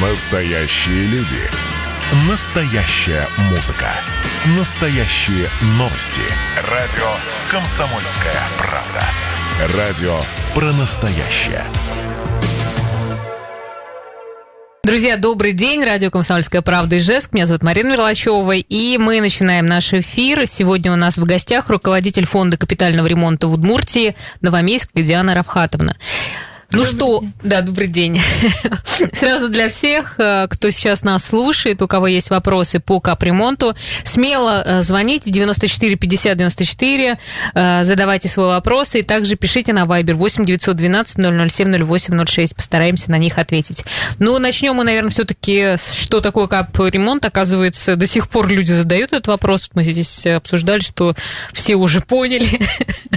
Настоящие люди. Настоящая музыка. Настоящие новости. Радио «Комсомольская правда». Радио про настоящее. Друзья, добрый день. Радио «Комсомольская правда» и Жеск. Меня зовут Марина Мерлачева. И мы начинаем наш эфир. Сегодня у нас в гостях руководитель фонда капитального ремонта в Удмуртии Новомейска Диана Равхатовна. Ну добрый что, день. да, добрый день. Сразу для всех, э, кто сейчас нас слушает, у кого есть вопросы по капремонту, смело э, звоните 94 50 94, задавайте свои вопросы и также пишите на Viber 8 912 007 08 06, постараемся на них ответить. Ну, начнем мы, наверное, все-таки, что такое капремонт. Оказывается, до сих пор люди задают этот вопрос. Мы здесь обсуждали, что все уже поняли.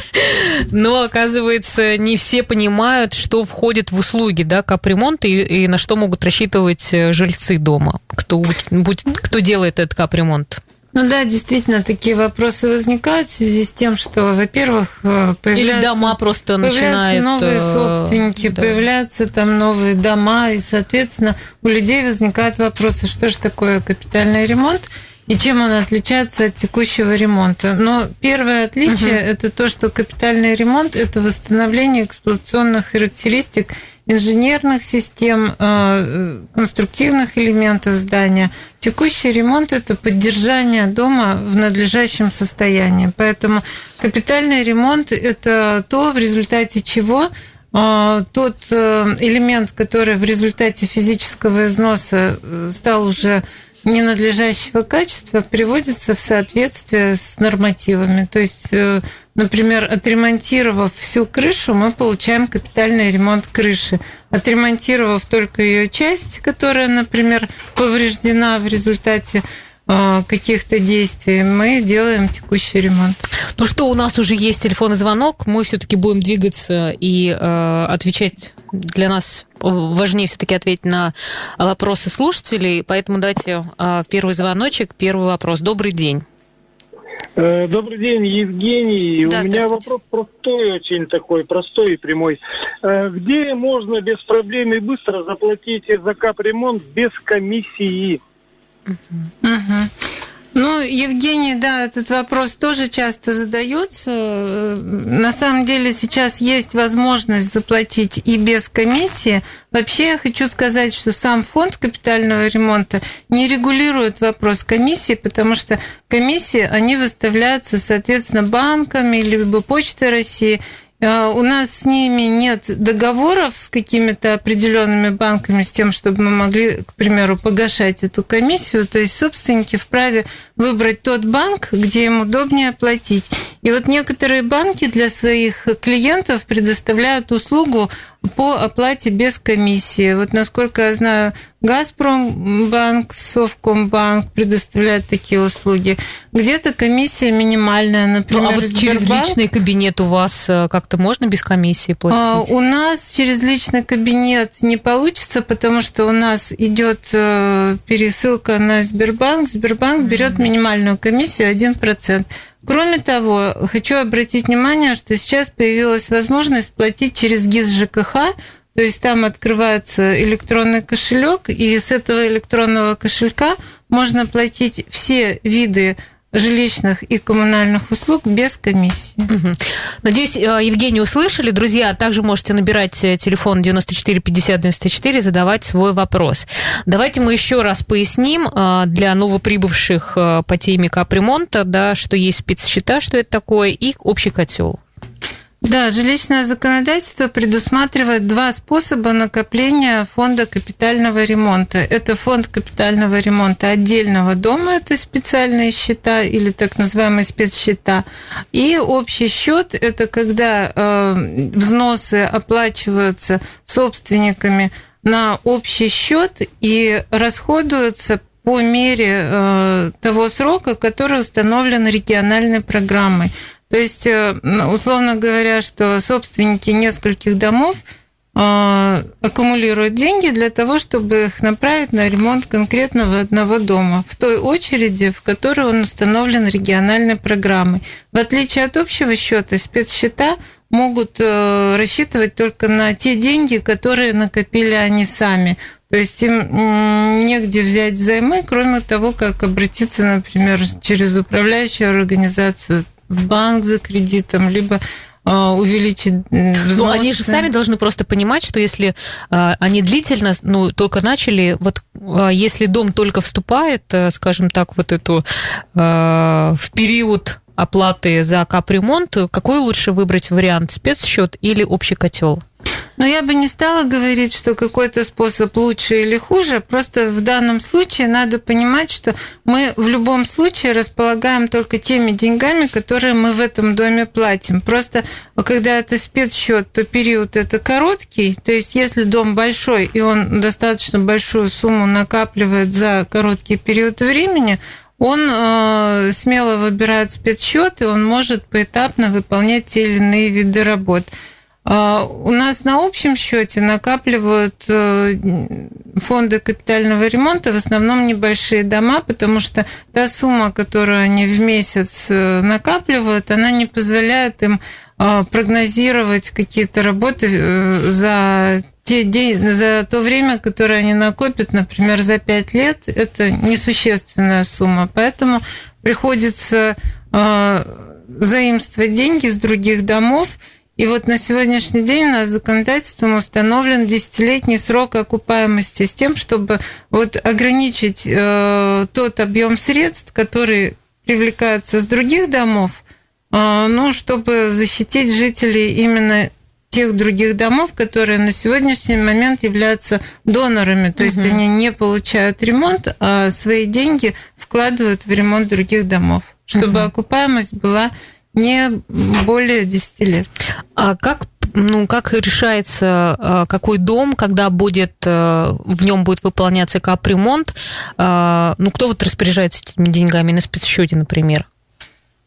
Но, оказывается, не все понимают, что входит в услуги да, капремонта и, и на что могут рассчитывать э, жильцы дома, кто, будет, кто делает этот капремонт? Ну да, действительно, такие вопросы возникают в связи с тем, что, во-первых, э, появляются, Или дома просто начинают... новые э, собственники, да. появляются там новые дома, и, соответственно, у людей возникают вопросы, что же такое капитальный ремонт, и чем он отличается от текущего ремонта. Но первое отличие угу. это то, что капитальный ремонт это восстановление эксплуатационных характеристик инженерных систем, э, конструктивных элементов здания. Текущий ремонт – это поддержание дома в надлежащем состоянии. Поэтому капитальный ремонт – это то, в результате чего э, тот э, элемент, который в результате физического износа стал уже ненадлежащего качества приводится в соответствие с нормативами. То есть, э, например, отремонтировав всю крышу, мы получаем капитальный ремонт крыши. Отремонтировав только ее часть, которая, например, повреждена в результате каких-то действий, мы делаем текущий ремонт. Ну что, у нас уже есть телефонный звонок, мы все-таки будем двигаться и э, отвечать для нас важнее все-таки ответить на вопросы слушателей, поэтому дайте а, первый звоночек, первый вопрос. Добрый день. Э, добрый день, Евгений. Да, У меня вопрос простой, очень такой, простой и прямой. Э, где можно без проблем и быстро заплатить за капремонт без комиссии? Угу. Ну, Евгений, да, этот вопрос тоже часто задается. На самом деле сейчас есть возможность заплатить и без комиссии. Вообще я хочу сказать, что сам фонд капитального ремонта не регулирует вопрос комиссии, потому что комиссии, они выставляются, соответственно, банками, либо Почтой России, у нас с ними нет договоров с какими-то определенными банками с тем, чтобы мы могли, к примеру, погашать эту комиссию. То есть собственники вправе выбрать тот банк, где им удобнее платить. И вот некоторые банки для своих клиентов предоставляют услугу по оплате без комиссии. Вот насколько я знаю, Газпромбанк, Совкомбанк предоставляют такие услуги. Где-то комиссия минимальная, например, ну, а вот через личный кабинет у вас э, как-то можно без комиссии платить? А, у нас через личный кабинет не получится, потому что у нас идет э, пересылка на Сбербанк. Сбербанк берет минимальную комиссию 1%. Кроме того, хочу обратить внимание, что сейчас появилась возможность платить через ГИС ЖКХ, то есть там открывается электронный кошелек, и с этого электронного кошелька можно платить все виды жилищных и коммунальных услуг без комиссии. Угу. Надеюсь, э, Евгений услышали. Друзья, также можете набирать э, телефон 94 50 94, задавать свой вопрос. Давайте мы еще раз поясним э, для новоприбывших по теме капремонта, да, что есть спецсчета, что это такое, и общий котел. Да, жилищное законодательство предусматривает два способа накопления фонда капитального ремонта. Это фонд капитального ремонта отдельного дома, это специальные счета или так называемые спецсчета. И общий счет это когда э, взносы оплачиваются собственниками на общий счет и расходуются по мере э, того срока, который установлен региональной программой. То есть, э, условно говоря, что собственники нескольких домов э, аккумулируют деньги для того, чтобы их направить на ремонт конкретного одного дома в той очереди, в которой он установлен региональной программой. В отличие от общего счета, спецсчета могут э, рассчитывать только на те деньги, которые накопили они сами То есть им негде взять займы, кроме того, как обратиться, например, через управляющую организацию в банк за кредитом, либо а, увеличить взносы. Ну, они же сами должны просто понимать, что если а, они длительно, ну, только начали, вот а, если дом только вступает, скажем так, вот эту в период оплаты за капремонт, какой лучше выбрать вариант, спецсчет или общий котел? Но я бы не стала говорить, что какой-то способ лучше или хуже. Просто в данном случае надо понимать, что мы в любом случае располагаем только теми деньгами, которые мы в этом доме платим. Просто когда это спецсчет, то период это короткий. То есть если дом большой и он достаточно большую сумму накапливает за короткий период времени, он э, смело выбирает спецсчет, и он может поэтапно выполнять те или иные виды работ. А, у нас на общем счете накапливают э, фонды капитального ремонта в основном небольшие дома, потому что та сумма, которую они в месяц э, накапливают, она не позволяет им а, прогнозировать какие-то работы э, за те день, за то время, которое они накопят, например, за 5 лет, это несущественная сумма. Поэтому приходится заимствовать деньги с других домов и вот на сегодняшний день у нас законодательством установлен десятилетний срок окупаемости с тем, чтобы вот ограничить э, тот объем средств, который привлекается с других домов, э, ну, чтобы защитить жителей именно тех других домов, которые на сегодняшний момент являются донорами, то угу. есть они не получают ремонт, а свои деньги вкладывают в ремонт других домов, чтобы угу. окупаемость была не более 10 лет. А как ну, как решается, а, какой дом, когда будет, а, в нем будет выполняться капремонт, а, ну, кто вот распоряжается этими деньгами на спецсчете, например?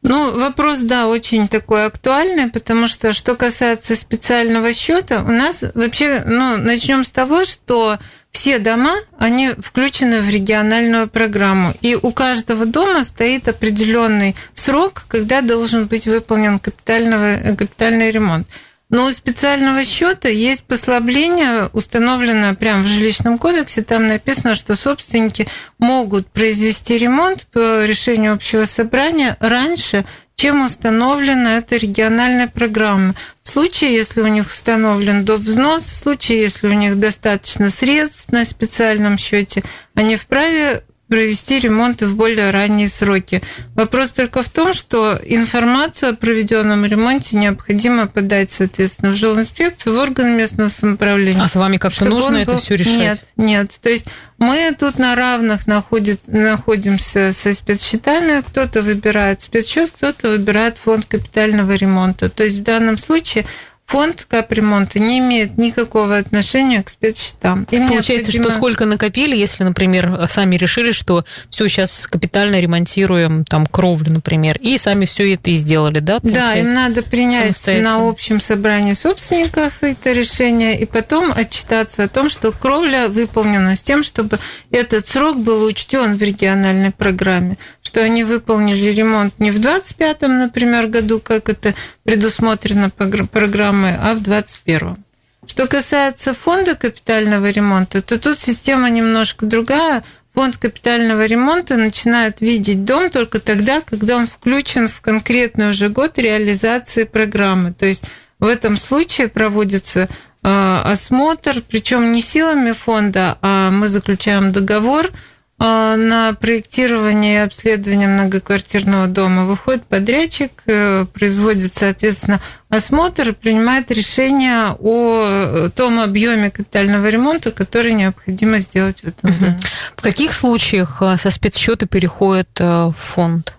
Ну, вопрос, да, очень такой актуальный, потому что, что касается специального счета, у нас вообще, ну, начнем с того, что все дома, они включены в региональную программу, и у каждого дома стоит определенный срок, когда должен быть выполнен капитальный, ремонт. Но у специального счета есть послабление, установленное прямо в жилищном кодексе. Там написано, что собственники могут произвести ремонт по решению общего собрания раньше, чем установлена эта региональная программа. В случае, если у них установлен до взнос, в случае, если у них достаточно средств на специальном счете, они вправе провести ремонты в более ранние сроки. Вопрос только в том, что информацию о проведенном ремонте необходимо подать, соответственно, в жилинспекцию, в органы местного самоуправления. А с вами как-то нужно это все решать? Нет, нет. То есть мы тут на равных находит, находимся со спецсчетами. Кто-то выбирает спецсчет, кто-то выбирает фонд капитального ремонта. То есть в данном случае фонд капремонта не имеет никакого отношения к спецсчетам. Им Получается, необходимо... что сколько накопили, если, например, сами решили, что все сейчас капитально ремонтируем там кровлю, например, и сами все это и сделали, да? Да, им надо принять на общем собрании собственников это решение и потом отчитаться о том, что кровля выполнена с тем, чтобы этот срок был учтен в региональной программе, что они выполнили ремонт не в 25-м, например, году, как это предусмотрено программой, а в 21-м. Что касается фонда капитального ремонта, то тут система немножко другая. Фонд капитального ремонта начинает видеть дом только тогда, когда он включен в конкретный уже год реализации программы. То есть в этом случае проводится э, осмотр, причем не силами фонда, а мы заключаем договор – на проектирование и обследование многоквартирного дома выходит подрядчик, э, производит, соответственно, осмотр и принимает решение о том объеме капитального ремонта, который необходимо сделать в этом доме. В каких случаях э, со спецсчета переходит э, в фонд?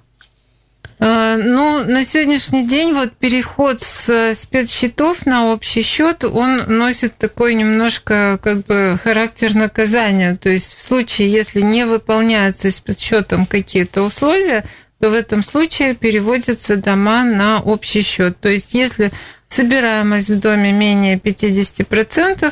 Э, ну, на сегодняшний день вот переход с спецсчетов на общий счет, он носит такой немножко как бы характер наказания. То есть в случае, если не выполняются спецсчетом какие-то условия, то в этом случае переводятся дома на общий счет. То есть если собираемость в доме менее 50%, Э,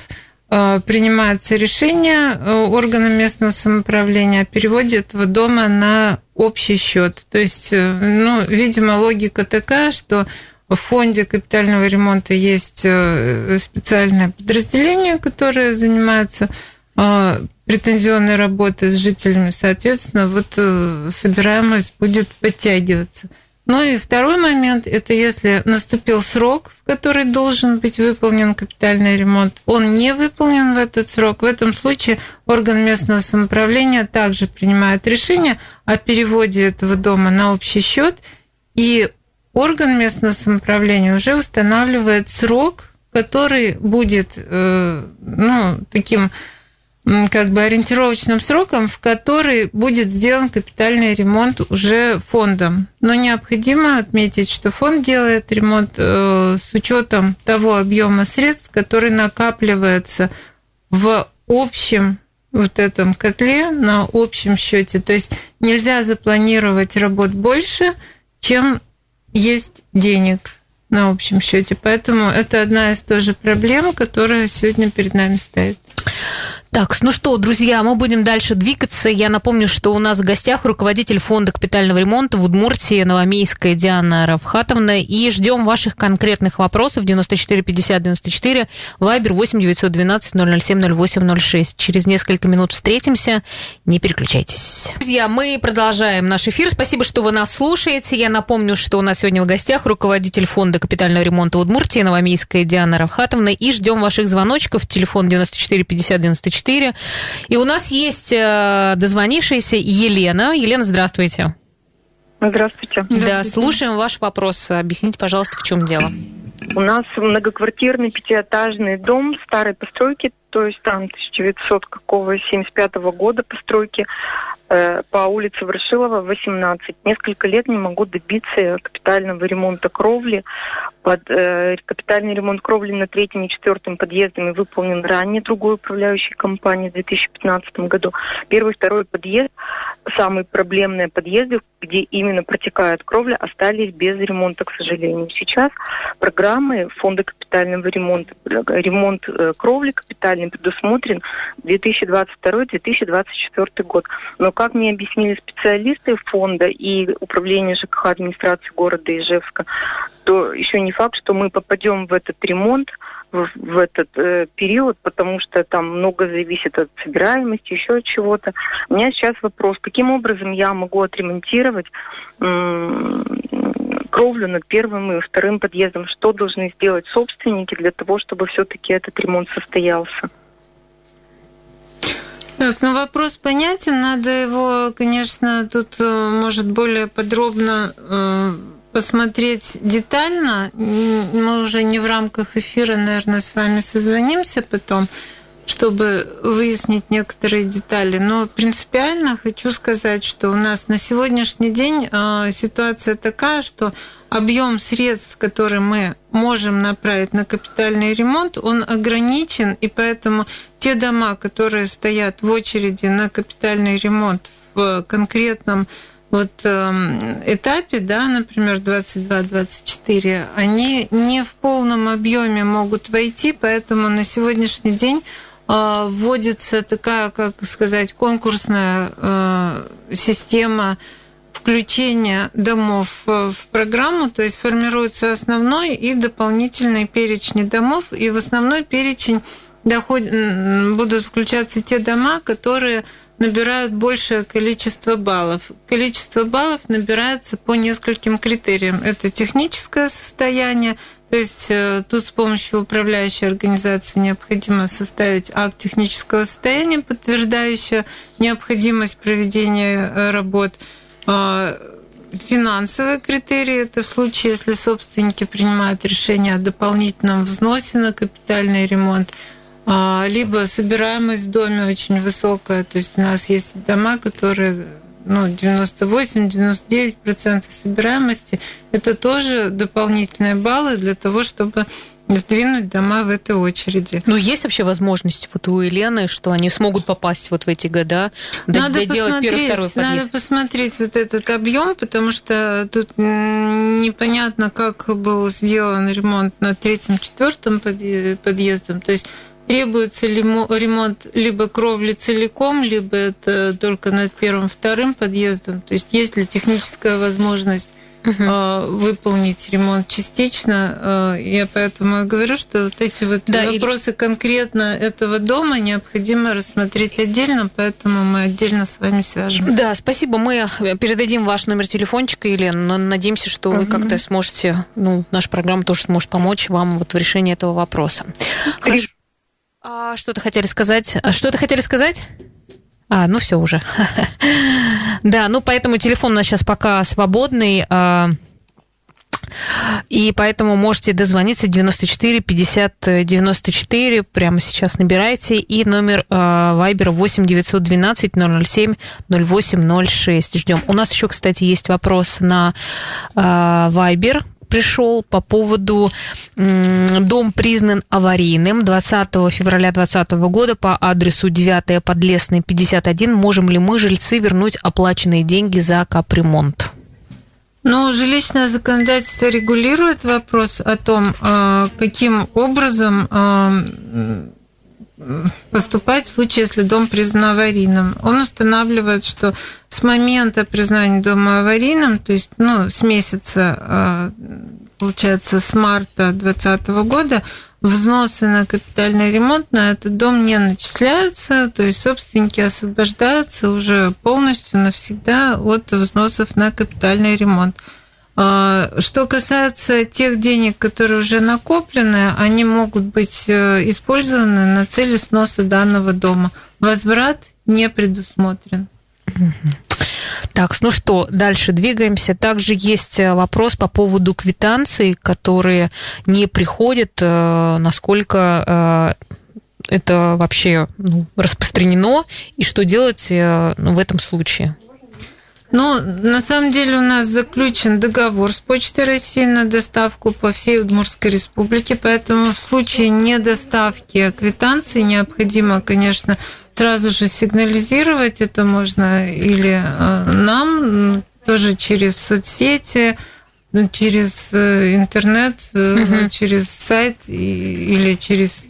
принимается решение э, органом местного самоуправления о переводе этого дома на общий счет. То есть, э, ну, видимо, логика такая, что в фонде капитального ремонта есть специальное подразделение, которое занимается претензионной работы с жителями, соответственно, вот э, собираемость будет подтягиваться. Ну и второй момент – это если наступил срок, в который должен быть выполнен капитальный ремонт, он не выполнен в этот срок, в этом случае орган местного самоуправления также принимает решение о переводе этого дома на общий счет, и орган местного самоуправления уже устанавливает срок, который будет э, ну, таким как бы ориентировочным сроком, в который будет сделан капитальный ремонт уже фондом. Но необходимо отметить, что фонд делает ремонт э, с учетом того объема средств, который накапливается в общем вот этом котле на общем счете. То есть нельзя запланировать работ больше, чем есть денег на общем счете. Поэтому это одна из тоже проблем, которая сегодня перед нами стоит. Так, ну что, друзья, мы будем дальше двигаться. Я напомню, что у нас в гостях руководитель фонда капитального ремонта в Удмуртии Новомейская Диана Равхатовна. И ждем ваших конкретных вопросов 94 50 94, Вайбер 8 912 007 08 06. Через несколько минут встретимся. Не переключайтесь. Друзья, мы продолжаем наш эфир. Спасибо, что вы нас слушаете. Я напомню, что у нас сегодня в гостях руководитель фонда капитального ремонта Удмуртии Новомейская Диана Равхатовна. И ждем ваших звоночков. Телефон 94 50 94 4. И у нас есть э, дозвонившаяся Елена. Елена, здравствуйте. Здравствуйте. Да, слушаем ваш вопрос. Объясните, пожалуйста, в чем дело. У нас многоквартирный пятиэтажный дом старой постройки, то есть там 1900 какого 75 -го года постройки э, по улице Ворошилова, 18. Несколько лет не могу добиться капитального ремонта кровли. Под э, капитальный ремонт кровли на третьем и четвертом подъездами выполнен ранее другой управляющей компанией в 2015 году. Первый второй подъезд, самые проблемные подъезды, где именно протекает кровля, остались без ремонта, к сожалению. Сейчас программы фонда капитального ремонта, ремонт э, кровли капитальный предусмотрен 2022-2024 год. Но, как мне объяснили специалисты фонда и управления ЖКХ администрации города Ижевска, то еще не факт, что мы попадем в этот ремонт в, этот э, период, потому что там много зависит от собираемости, еще от чего-то. У меня сейчас вопрос, каким образом я могу отремонтировать м- кровлю над первым и вторым подъездом? Что должны сделать собственники для того, чтобы все-таки этот ремонт состоялся? Так, ну вопрос понятен, надо его, конечно, тут э, может более подробно э, посмотреть детально. Мы уже не в рамках эфира, наверное, с вами созвонимся потом, чтобы выяснить некоторые детали. Но принципиально хочу сказать, что у нас на сегодняшний день а, ситуация такая, что объем средств, которые мы можем направить на капитальный ремонт, он ограничен, и поэтому те дома, которые стоят в очереди на капитальный ремонт в конкретном вот э, этапе, да, например, 22-24, они не в полном объеме могут войти, поэтому на сегодняшний день э, вводится такая, как сказать, конкурсная э, система включения домов в программу, то есть формируется основной и дополнительный перечень домов, и в основной перечень доход... будут включаться те дома, которые набирают большее количество баллов. Количество баллов набирается по нескольким критериям. Это техническое состояние, то есть э, тут с помощью управляющей организации необходимо составить акт технического состояния, подтверждающий необходимость проведения э, работ. А, финансовые критерии – это в случае, если собственники принимают решение о дополнительном взносе на капитальный ремонт – либо собираемость в доме очень высокая, то есть у нас есть дома, которые ну, 98-99% собираемости, это тоже дополнительные баллы для того, чтобы сдвинуть дома в этой очереди. Ну, есть вообще возможность вот у Елены, что они смогут попасть вот в эти года, надо посмотреть, первый, второй подъезд? Надо посмотреть вот этот объем, потому что тут непонятно, как был сделан ремонт на третьем, четвертом подъездом. То есть Требуется ли ремонт либо кровли целиком, либо это только над первым, вторым подъездом? То есть есть ли техническая возможность угу. выполнить ремонт частично. Я поэтому и говорю, что вот эти вот да, вопросы или... конкретно этого дома необходимо рассмотреть отдельно, поэтому мы отдельно с вами свяжемся. Да, спасибо. Мы передадим ваш номер телефончика, Елена, но надеемся, что угу. вы как-то сможете, ну, наша программа тоже сможет помочь вам вот в решении этого вопроса. Хорошо. А, что-то хотели сказать? А что-то хотели сказать? А, ну все уже. да, ну поэтому телефон у нас сейчас пока свободный. А, и поэтому можете дозвониться 94 50 94, прямо сейчас набирайте, и номер Вайбера 8 912 007 0806. Ждем. У нас еще, кстати, есть вопрос на Вайбер пришел по поводу дом признан аварийным 20 февраля 2020 года по адресу 9 Подлесный 51. Можем ли мы, жильцы, вернуть оплаченные деньги за капремонт? Ну, жилищное законодательство регулирует вопрос о том, а, каким образом а, поступать в случае, если дом признан аварийным. Он устанавливает, что с момента признания дома аварийным, то есть ну, с месяца, а, получается, с марта 2020 года, взносы на капитальный ремонт на этот дом не начисляются, то есть собственники освобождаются уже полностью навсегда от взносов на капитальный ремонт. А, что касается тех денег, которые уже накоплены, они могут быть э, использованы на цели сноса данного дома. Возврат не предусмотрен. Так, ну что, дальше двигаемся. Также есть э, вопрос по поводу квитанций, которые не приходят, э, насколько это вообще ну, распространено, и что делать в этом случае? Ну, на самом деле у нас заключен договор с Почтой России на доставку по всей Удмуртской республике, поэтому в случае недоставки квитанции необходимо, конечно, сразу же сигнализировать. Это можно или э, нам, тоже через соцсети, ну, через э, интернет, угу. через сайт или через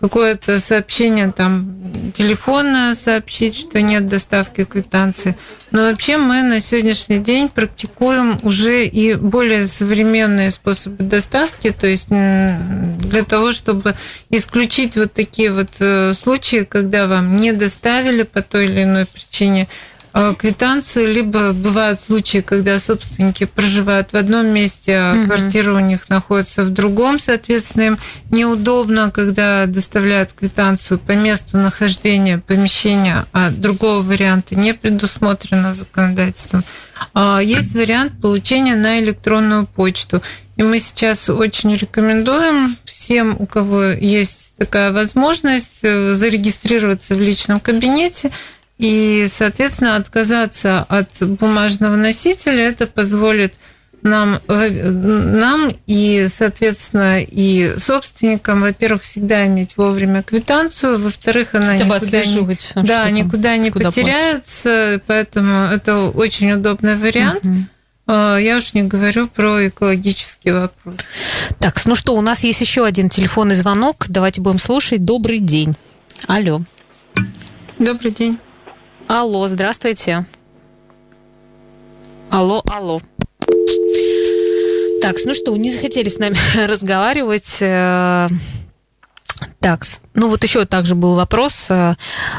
какое-то сообщение там телефонное сообщить, что нет доставки квитанции. Но вообще мы на сегодняшний день практикуем уже и более современные способы доставки, то есть для того, чтобы исключить вот такие вот э, случаи, когда вам не доставили по той или иной причине квитанцию, либо бывают случаи, когда собственники проживают в одном месте, а угу. квартира у них находится в другом, соответственно, им неудобно, когда доставляют квитанцию по месту нахождения помещения, а другого варианта не предусмотрено законодательством. А есть вариант получения на электронную почту. И мы сейчас очень рекомендуем всем, у кого есть такая возможность, э, зарегистрироваться в личном кабинете, и, соответственно, отказаться от бумажного носителя это позволит нам, нам и, соответственно, и собственникам, во-первых, всегда иметь вовремя квитанцию, во-вторых, она Хотя никуда, не, да, никуда не куда потеряется, платить. поэтому это очень удобный вариант. Угу. Я уж не говорю про экологический вопрос. Так, ну что, у нас есть еще один телефонный звонок. Давайте будем слушать. Добрый день. Алло. Добрый день. Алло, здравствуйте. Алло, алло. Так, ну что, не захотели с нами разговаривать. Э, так, ну вот еще также был вопрос. Э,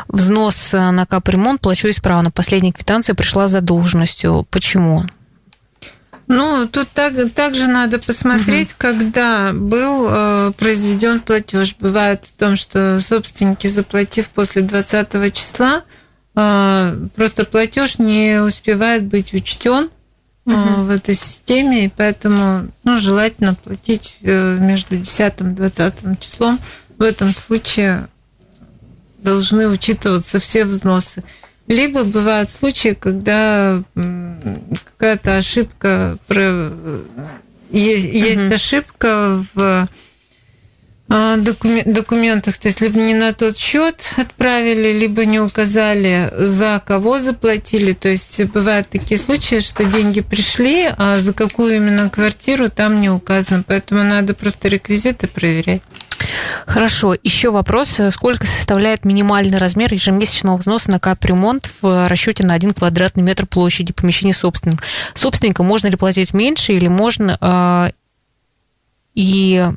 взнос на капремонт плачу исправно. Последняя квитанция пришла за должностью. Почему? Ну, тут так, также надо посмотреть, угу. когда был э, произведен платеж. Бывает в том, что собственники, заплатив после 20 числа, просто платеж не успевает быть учтен угу. в этой системе, и поэтому ну, желательно платить э, между 10 и 20 числом. В этом случае должны учитываться все взносы. Либо бывают случаи, когда какая-то ошибка, есть, угу. есть ошибка в а, документах, то есть либо не на тот счет отправили, либо не указали, за кого заплатили. То есть бывают такие случаи, что деньги пришли, а за какую именно квартиру там не указано. Поэтому надо просто реквизиты проверять. Хорошо. Еще вопрос. Сколько составляет минимальный размер ежемесячного взноса на капремонт в расчете на один квадратный метр площади помещения собственника? Собственника можно ли платить меньше или можно... Э, и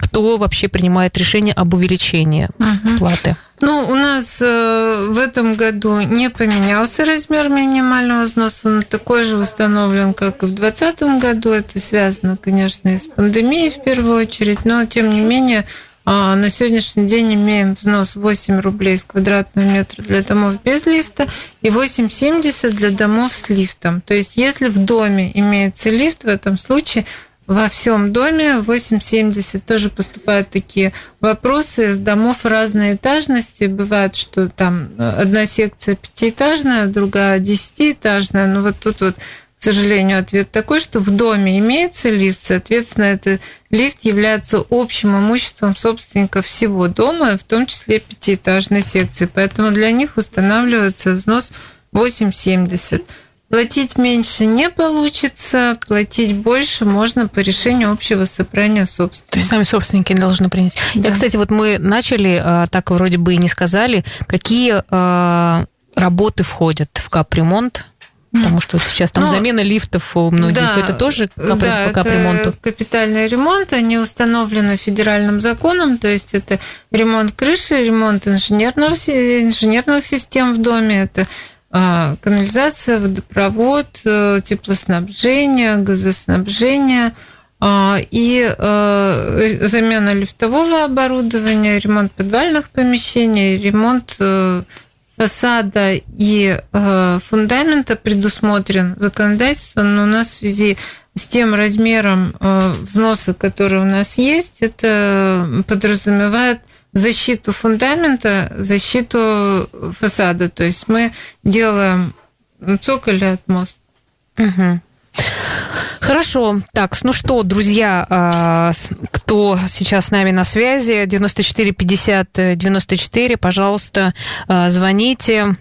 кто вообще принимает решение об увеличении угу. платы? Ну, у нас э, в этом году не поменялся размер минимального взноса, он такой же установлен, как и в 2020 году. Это связано, конечно, и с пандемией в первую очередь, но тем не менее а, на сегодняшний день имеем взнос 8 рублей с квадратного метра для домов без лифта и 8,70 для домов с лифтом. То есть, если в доме имеется лифт, в этом случае во всем доме 8,70 тоже поступают такие вопросы из домов разной этажности. Бывает, что там одна секция пятиэтажная, другая десятиэтажная. Но вот тут вот, к сожалению, ответ такой, что в доме имеется лифт, соответственно, этот лифт является общим имуществом собственника всего дома, в том числе пятиэтажной секции. Поэтому для них устанавливается взнос 8,70. Платить меньше не получится, платить больше можно по решению общего собрания собственников. То есть сами собственники должны принять. Да. Я, кстати, вот мы начали, а, так вроде бы и не сказали, какие а, работы входят в капремонт? Потому что сейчас там ну, замена лифтов у многих, да, это тоже кап... да, по капремонту? Это капитальный ремонт, они установлены федеральным законом, то есть это ремонт крыши, ремонт инженерного, инженерных систем в доме, это канализация, водопровод, э, теплоснабжение, газоснабжение а, и э, замена лифтового оборудования, ремонт подвальных помещений, ремонт э, фасада и фундамента предусмотрен законодательством, но у нас в связи с тем размером взноса, который у нас есть, это подразумевает защиту фундамента, защиту фасада. То есть мы делаем цоколь от моста. Угу. Хорошо. Так, ну что, друзья, а, кто сейчас с нами на связи, 94 50 94, пожалуйста, а, звоните.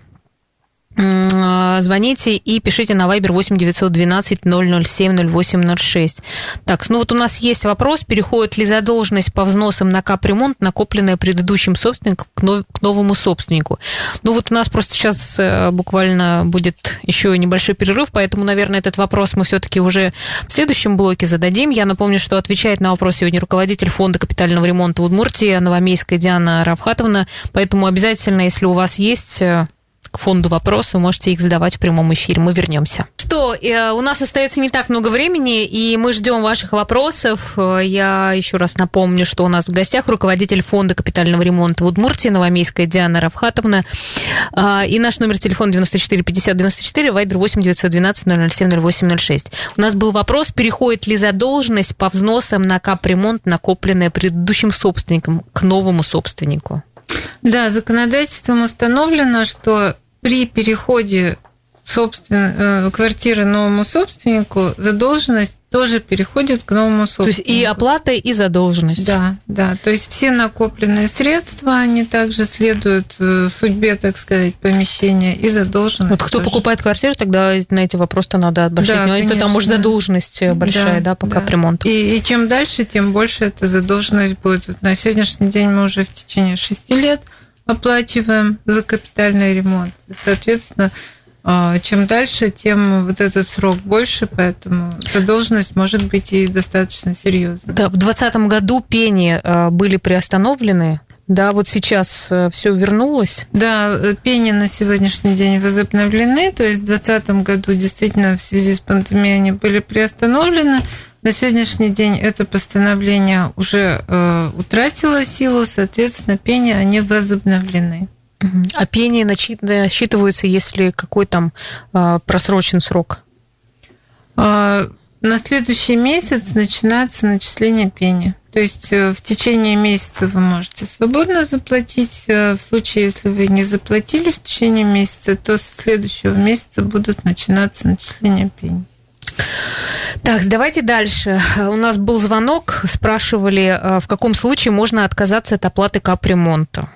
Звоните и пишите на Viber 8 912 007 0806. Так, ну вот у нас есть вопрос, переходит ли задолженность по взносам на капремонт, накопленная предыдущим собственником, к новому собственнику? Ну вот у нас просто сейчас э, буквально будет еще небольшой перерыв, поэтому, наверное, этот вопрос мы все-таки уже в следующем блоке зададим. Я напомню, что отвечает на вопрос сегодня руководитель фонда капитального ремонта Удмуртии Новомейская Диана Равхатовна, поэтому обязательно, если у вас есть э, к фонду вопросы, вы можете их задавать в прямом эфире. Мы вернемся. Что, э, у нас остается не так много времени, и мы ждем ваших вопросов. Э, я еще раз напомню, что у нас в гостях руководитель фонда капитального ремонта в Удмуртии, Новомейская Диана Равхатовна. Э, и наш номер телефона 94 50 94, вайбер 8 912 007 0806. У нас был вопрос, переходит ли задолженность по взносам на капремонт, накопленная предыдущим собственником, к новому собственнику? Да, законодательством установлено, что при переходе собствен... Э, квартиры новому собственнику задолженность тоже переходит к новому собственнику. То есть и оплата, и задолженность. Да, да. То есть все накопленные средства, они также следуют э, судьбе, так сказать, помещения и задолженность. Вот кто тоже. покупает квартиру, тогда на эти вопросы надо обращать да, внимание. Это там может задолженность большая, да, да по да. капремонту. И, и чем дальше, тем больше эта задолженность будет. Вот на сегодняшний день мы уже в течение шести лет оплачиваем за капитальный ремонт. Соответственно, чем дальше, тем вот этот срок больше, поэтому задолженность может быть и достаточно серьезной. Да, в 2020 году пени а, были приостановлены. Да, вот сейчас э, все вернулось. Да, э, пени на сегодняшний день возобновлены, то есть в 2020 году действительно в связи с пандемией они были приостановлены. На сегодняшний день это постановление уже э, утратило силу, соответственно, пени они возобновлены. А пение насчитываются, если какой там э, просрочен срок? А, на следующий месяц начинается начисление пени. То есть э, в течение месяца вы можете свободно заплатить. Э, в случае, если вы не заплатили в течение месяца, то с следующего месяца будут начинаться начисления пени. Так, давайте дальше. У нас был звонок, спрашивали, э, в каком случае можно отказаться от оплаты капремонта.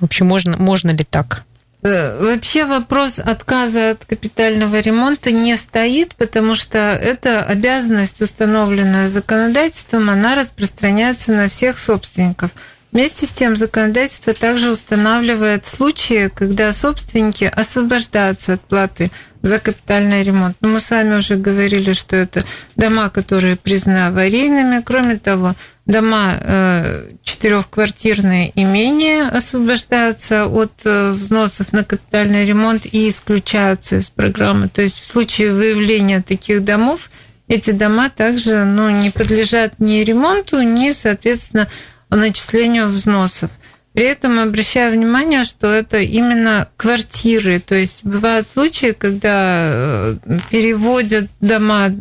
Вообще, можно, можно ли так? Э, вообще вопрос отказа от капитального ремонта не стоит, потому что эта обязанность, установленная законодательством, она распространяется на всех собственников. Вместе с тем законодательство также устанавливает случаи, когда собственники освобождаются от платы за капитальный ремонт. Но мы с вами уже говорили, что это дома, которые признаны аварийными. Кроме того, дома э, четырехквартирные и менее освобождаются от э, взносов на капитальный ремонт и исключаются из программы. То есть в случае выявления таких домов эти дома также ну, не подлежат ни ремонту, ни, соответственно, начислению взносов. При этом обращаю внимание, что это именно квартиры. То есть бывают случаи, когда э, переводят дома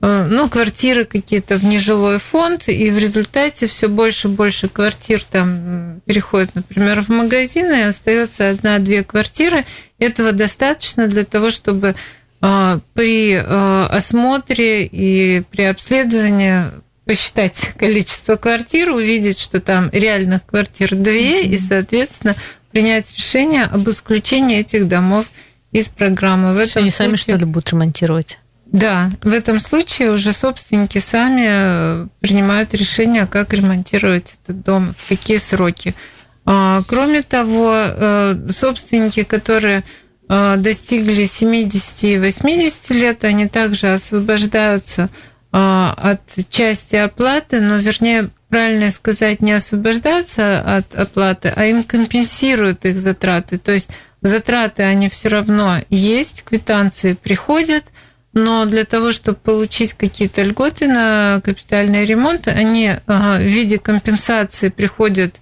ну, квартиры какие-то в нежилой фонд, и в результате все больше и больше квартир там переходит, например, в магазины, и остается одна-две квартиры. Этого достаточно для того, чтобы э, при э, осмотре и при обследовании посчитать количество квартир, увидеть, что там реальных квартир две, и, соответственно, принять решение об исключении этих домов из программы. В этом Они случае... сами, что ли, будут ремонтировать? Да, в этом случае уже собственники сами э, принимают решение, как ремонтировать этот дом, в какие сроки. А, кроме того, э, собственники, которые э, достигли 70 и 80 лет, они также освобождаются от части оплаты, но вернее, правильно сказать, не освобождаются от оплаты, а им компенсируют их затраты. То есть затраты они все равно есть, квитанции приходят – но для того, чтобы получить какие-то льготы на капитальный ремонт, они в виде компенсации приходят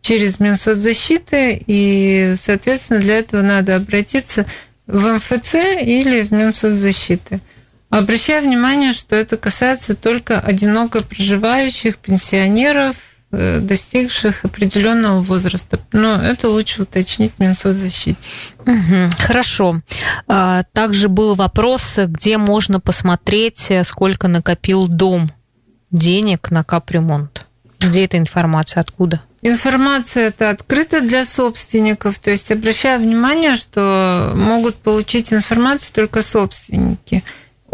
через Минсоцзащиты, и, соответственно, для этого надо обратиться в МФЦ или в Минсоцзащиты. Обращаю внимание, что это касается только одиноко проживающих пенсионеров, достигших определенного возраста. Но это лучше уточнить в Минсоцзащите. Угу, хорошо. А, также был вопрос, где можно посмотреть, сколько накопил дом денег на капремонт. Где эта информация? Откуда? Информация это открыта для собственников, то есть обращаю внимание, что могут получить информацию только собственники.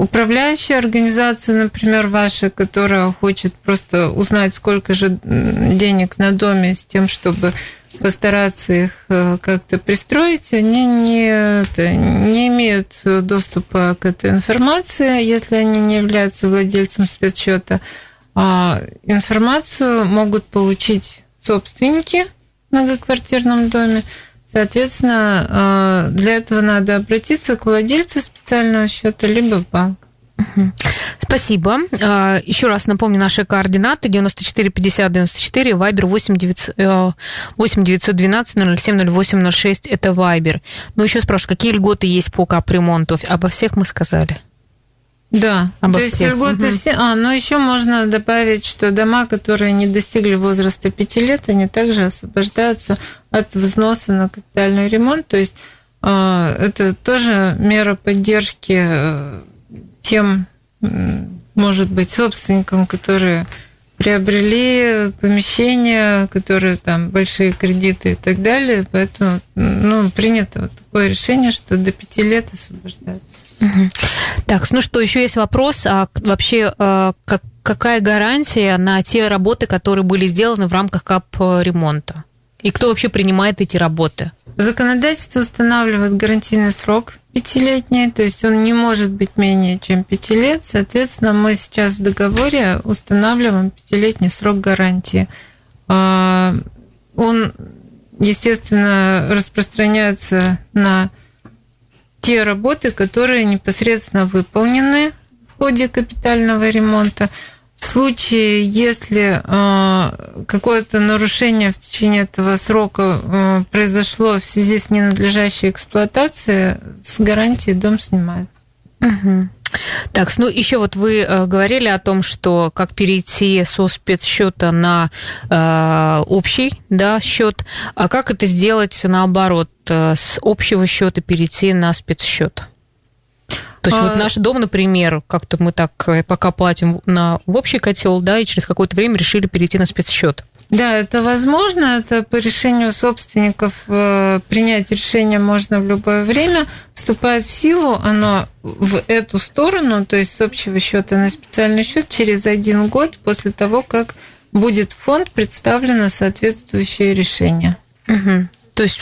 Управляющая организация, например, ваша, которая хочет просто узнать, сколько же денег на доме с тем, чтобы постараться их э, как-то пристроить, они не, это, не имеют доступа к этой информации, если они не являются владельцем спецсчета. А информацию могут получить собственники в многоквартирном доме, Соответственно, э, для этого надо обратиться к владельцу специального счета либо в банк. Спасибо. Э, Еще раз напомню наши координаты. 94 50 94, Вайбер 8 912 007 08 06. Это Вайбер. Ну, еще спрашиваю, какие льготы есть по капремонту? Обо всех мы сказали. Да, Обо то всех. есть льготы угу. все. А, но еще можно добавить, что дома, которые не достигли возраста 5 лет, они также освобождаются от взноса на капитальный ремонт. То есть а, это тоже мера поддержки э, тем, может быть, собственникам, которые приобрели помещения, которые там большие кредиты и так далее. Поэтому ну, принято вот такое решение, что до пяти лет Так, ну что, еще есть вопрос. А вообще, а, как, какая гарантия на те работы, которые были сделаны в рамках кап-ремонта? И кто вообще принимает эти работы? Законодательство устанавливает гарантийный срок пятилетний, то есть он не может быть менее чем пяти лет. Соответственно, мы сейчас в договоре устанавливаем пятилетний срок гарантии. А, он, естественно, распространяется на те работы, которые непосредственно выполнены в ходе капитального ремонта. В случае, если э, какое-то нарушение в течение этого срока э, произошло в связи с ненадлежащей эксплуатацией, с гарантией дом снимается. Угу. Так, ну еще вот вы э, говорили о том, что как перейти со спецсчета на э, общий да, счет, а как это сделать наоборот, э, с общего счета перейти на спецсчет? То есть а... вот наш дом, например, как-то мы так э, пока платим на в общий котел, да, и через какое-то время решили перейти на спецсчет. Да, это возможно. Это по решению собственников э, принять решение можно в любое время. Вступает в силу оно в эту сторону, то есть с общего счета на специальный счет через один год после того, как будет в фонд представлено соответствующее решение. Угу. То есть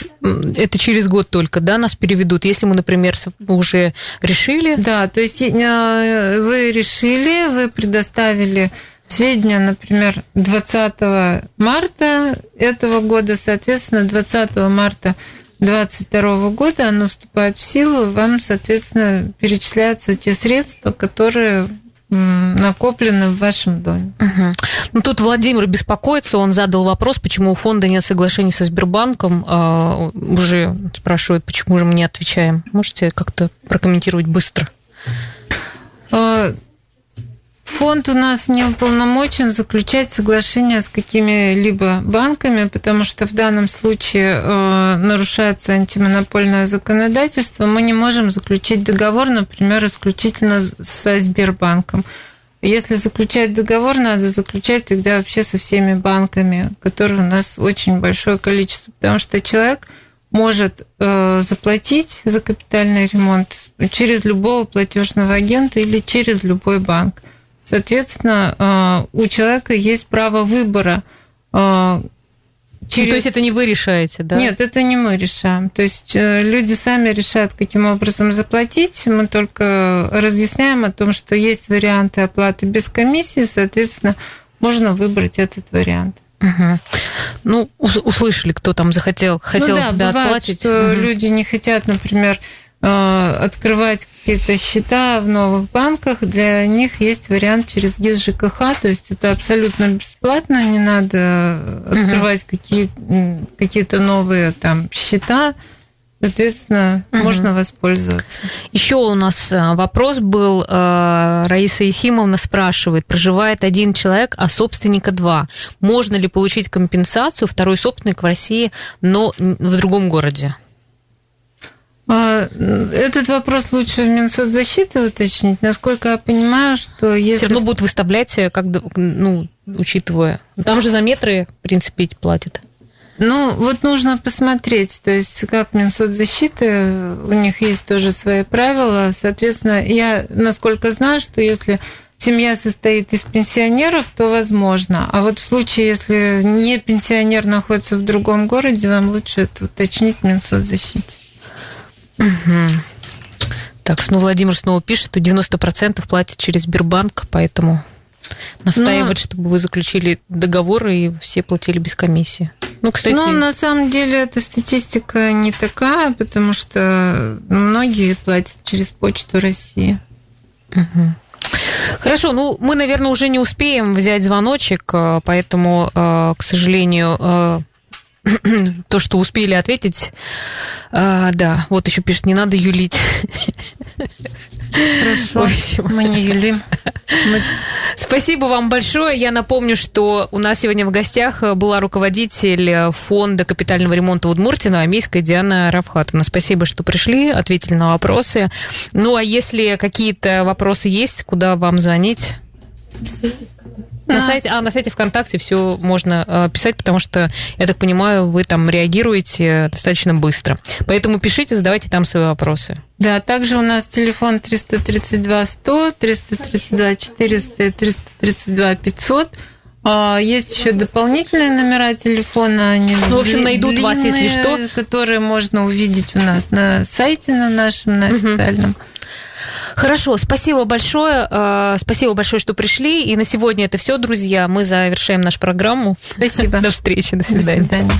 это через год только, да, нас переведут, если мы, например, уже решили? Да, то есть э, вы решили, вы предоставили сведения, например, 20 марта этого года, соответственно, 20 марта 2022 года оно вступает в силу, вам, соответственно, перечисляются те средства, которые накоплены в вашем доме. Угу. Ну, тут Владимир беспокоится, он задал вопрос, почему у фонда нет соглашений со Сбербанком. А, уже спрашивает, почему же мы не отвечаем. Можете как-то прокомментировать быстро? Фонд у нас не уполномочен заключать соглашения с какими-либо банками, потому что в данном случае э, нарушается антимонопольное законодательство. Мы не можем заключить договор, например, исключительно со Сбербанком. Если заключать договор, надо заключать тогда вообще со всеми банками, которые у нас очень большое количество, потому что человек может э, заплатить за капитальный ремонт через любого платежного агента или через любой банк. Соответственно, э, у человека есть право выбора. Через... Ну, то есть это не вы решаете, да? Нет, это не мы решаем. То есть э, люди сами решают, каким образом заплатить. Мы только разъясняем о том, что есть варианты оплаты без комиссии, соответственно, можно выбрать этот вариант. Угу. Ну, услышали, кто там захотел, хотел ну, да, да, бывает, отплатить. Что угу. люди не хотят, например, открывать какие-то счета в новых банках, для них есть вариант через ГИС ЖКХ, то есть это абсолютно бесплатно, не надо открывать угу. какие, какие-то новые там счета, Соответственно, угу. можно воспользоваться. Еще у нас э, вопрос был, э, Раиса Ефимовна спрашивает, проживает один человек, а собственника два. Можно ли получить компенсацию второй собственник в России, но в другом городе? А, этот вопрос лучше в Минсоцзащиты уточнить. Насколько я понимаю, что если... Все равно будут выставлять, э, как, ну, учитывая. Там же за метры, в принципе, платят. Ну, вот нужно посмотреть, то есть как Минсоцзащиты, у них есть тоже свои правила. Соответственно, я, насколько знаю, что если семья состоит из пенсионеров, то возможно. А вот в случае, если не пенсионер находится в другом городе, вам лучше это уточнить в Минсоцзащите. Угу. Так, ну Владимир снова пишет, что 90% платят через Сбербанк, поэтому настаивает, Но... чтобы вы заключили договор и все платили без комиссии. Ну, кстати... Ну, на самом деле, эта статистика не такая, потому что многие платят через Почту России. Угу. Хорошо, ну мы, наверное, уже не успеем взять звоночек, э, поэтому, э, к сожалению, э, то, что успели ответить. А, да, вот еще пишет, не надо юлить. Хорошо, мы не юлим. Мы... Спасибо вам большое. Я напомню, что у нас сегодня в гостях была руководитель фонда капитального ремонта Удмуртии Новомейская Диана Равхатовна. Спасибо, что пришли, ответили на вопросы. Ну, а если какие-то вопросы есть, куда вам звонить? На нас... сайте, а на сайте ВКонтакте все можно э, писать, потому что, я так понимаю, вы там реагируете достаточно быстро. Поэтому пишите, задавайте там свои вопросы. Да, также у нас телефон 332 100, 332 400, 332 500. Есть еще дополнительные номера телефона. Они ну, в общем, найдут длинные, вас, если что. Которые можно увидеть у нас на сайте, на нашем, на официальном. Угу. Хорошо, спасибо большое. Э, спасибо большое, что пришли. И на сегодня это все, друзья. Мы завершаем нашу программу. Спасибо. До встречи. До свидания. До свидания.